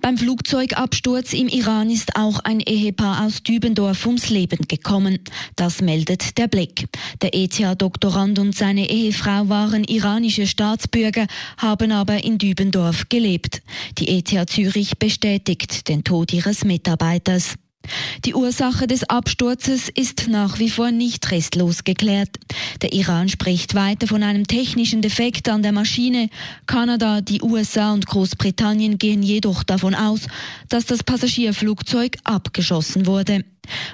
Beim Flugzeugabsturz im Iran ist auch ein Ehepaar aus Dübendorf ums Leben gekommen. Das meldet der Blick. Der ETH-Doktorand und seine Ehefrau waren iranische Staatsbürger, haben aber in Dübendorf gelebt. Die ETH Zürich bestätigt den Tod ihres Mitarbeiters. Die Ursache des Absturzes ist nach wie vor nicht restlos geklärt. Der Iran spricht weiter von einem technischen Defekt an der Maschine. Kanada, die USA und Großbritannien gehen jedoch davon aus, dass das Passagierflugzeug abgeschossen wurde.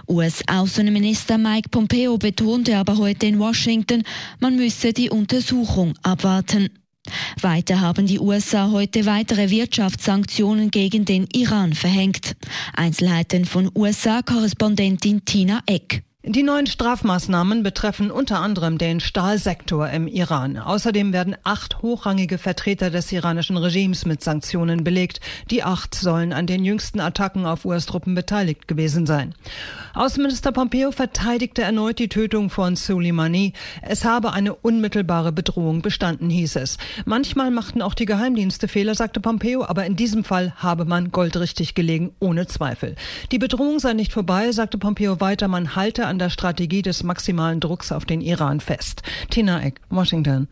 US-Außenminister Mike Pompeo betonte aber heute in Washington, man müsse die Untersuchung abwarten. Weiter haben die USA heute weitere Wirtschaftssanktionen gegen den Iran verhängt. Einzelheiten von USA-Korrespondentin Tina Eck. Die neuen Strafmaßnahmen betreffen unter anderem den Stahlsektor im Iran. Außerdem werden acht hochrangige Vertreter des iranischen Regimes mit Sanktionen belegt. Die acht sollen an den jüngsten Attacken auf US-Truppen beteiligt gewesen sein. Außenminister Pompeo verteidigte erneut die Tötung von Soleimani. Es habe eine unmittelbare Bedrohung bestanden, hieß es. Manchmal machten auch die Geheimdienste Fehler, sagte Pompeo, aber in diesem Fall habe man goldrichtig gelegen, ohne Zweifel. Die Bedrohung sei nicht vorbei, sagte Pompeo weiter, man halte an der Strategie des maximalen Drucks auf den Iran fest. Tina Eck, Washington.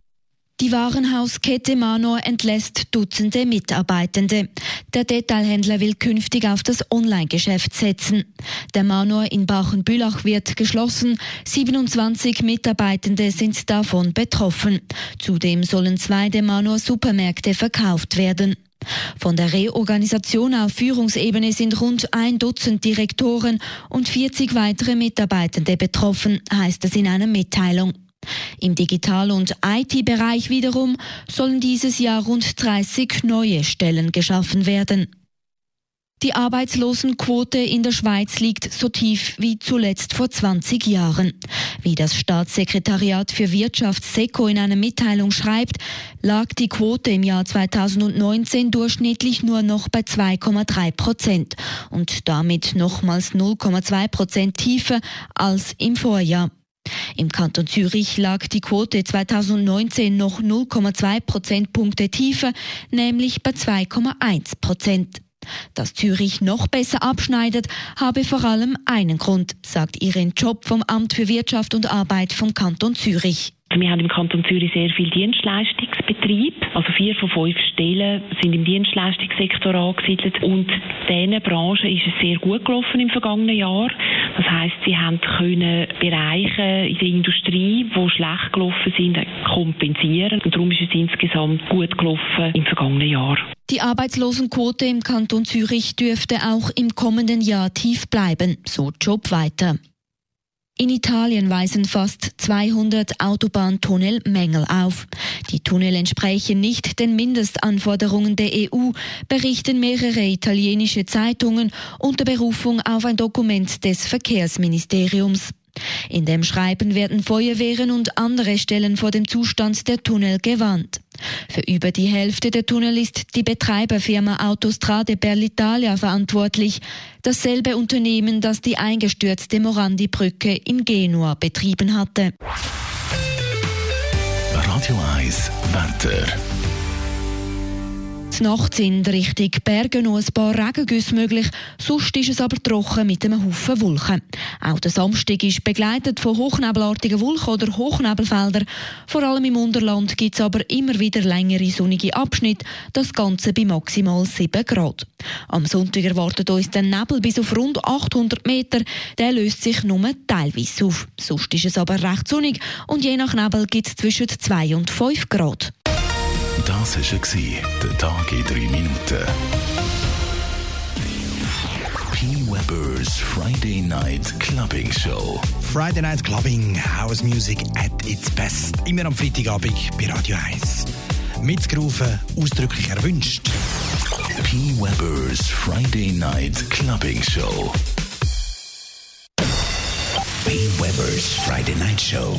Die Warenhauskette Manor entlässt Dutzende Mitarbeitende. Der Detailhändler will künftig auf das Online-Geschäft setzen. Der Manor in Bachenbülach wird geschlossen. 27 Mitarbeitende sind davon betroffen. Zudem sollen zwei der Manor Supermärkte verkauft werden. Von der Reorganisation auf Führungsebene sind rund ein Dutzend Direktoren und 40 weitere Mitarbeitende betroffen, heißt es in einer Mitteilung. Im Digital- und IT-Bereich wiederum sollen dieses Jahr rund 30 neue Stellen geschaffen werden. Die Arbeitslosenquote in der Schweiz liegt so tief wie zuletzt vor 20 Jahren. Wie das Staatssekretariat für Wirtschaft SECO in einer Mitteilung schreibt, lag die Quote im Jahr 2019 durchschnittlich nur noch bei 2,3 Prozent und damit nochmals 0,2 Prozent tiefer als im Vorjahr. Im Kanton Zürich lag die Quote 2019 noch 0,2 Prozentpunkte tiefer, nämlich bei 2,1 Prozent. Dass Zürich noch besser abschneidet, habe vor allem einen Grund, sagt Irin Job vom Amt für Wirtschaft und Arbeit vom Kanton Zürich. Wir haben im Kanton Zürich sehr viel Dienstleistungsbetrieb. Also vier von fünf Stellen sind im Dienstleistungssektor angesiedelt. Und diesen Branchen ist es sehr gut gelaufen im vergangenen Jahr. Das heißt, sie haben können Bereiche in der Industrie, die schlecht gelaufen sind, kompensieren. Und darum ist es insgesamt gut gelaufen im vergangenen Jahr. Die Arbeitslosenquote im Kanton Zürich dürfte auch im kommenden Jahr tief bleiben, so Job weiter. In Italien weisen fast 200 Autobahntunnel Mängel auf. Die Tunnel entsprechen nicht den Mindestanforderungen der EU, berichten mehrere italienische Zeitungen unter Berufung auf ein Dokument des Verkehrsministeriums. In dem Schreiben werden Feuerwehren und andere Stellen vor dem Zustand der Tunnel gewarnt. Für über die Hälfte der Tunnel ist die Betreiberfirma Autostrade per l'Italia verantwortlich, dasselbe Unternehmen, das die eingestürzte Morandi-Brücke in Genua betrieben hatte. Radio 1 Wetter. Nacht sind Richtung Bergen noch ein paar Regengüsse möglich, sonst ist es aber trocken mit einem Haufen Wolken. Auch der Samstag ist begleitet von hochnebelartigen Wolken oder Hochnebelfeldern. Vor allem im Unterland gibt es aber immer wieder längere sonnige Abschnitte, das Ganze bei maximal 7 Grad. Am Sonntag erwartet uns der Nebel bis auf rund 800 Meter, der löst sich nur teilweise auf. Sonst ist es aber recht sonnig und je nach Nebel gibt es zwischen 2 und 5 Grad. Das war der Tag in drei Minuten. P. Weber's Friday Night Clubbing Show. Friday Night Clubbing, House Music at its best. Immer am Freitagabend bei Radio 1. Mitgerufen, ausdrücklich erwünscht. P. Weber's Friday Night Clubbing Show. P. Weber's Friday Night Show.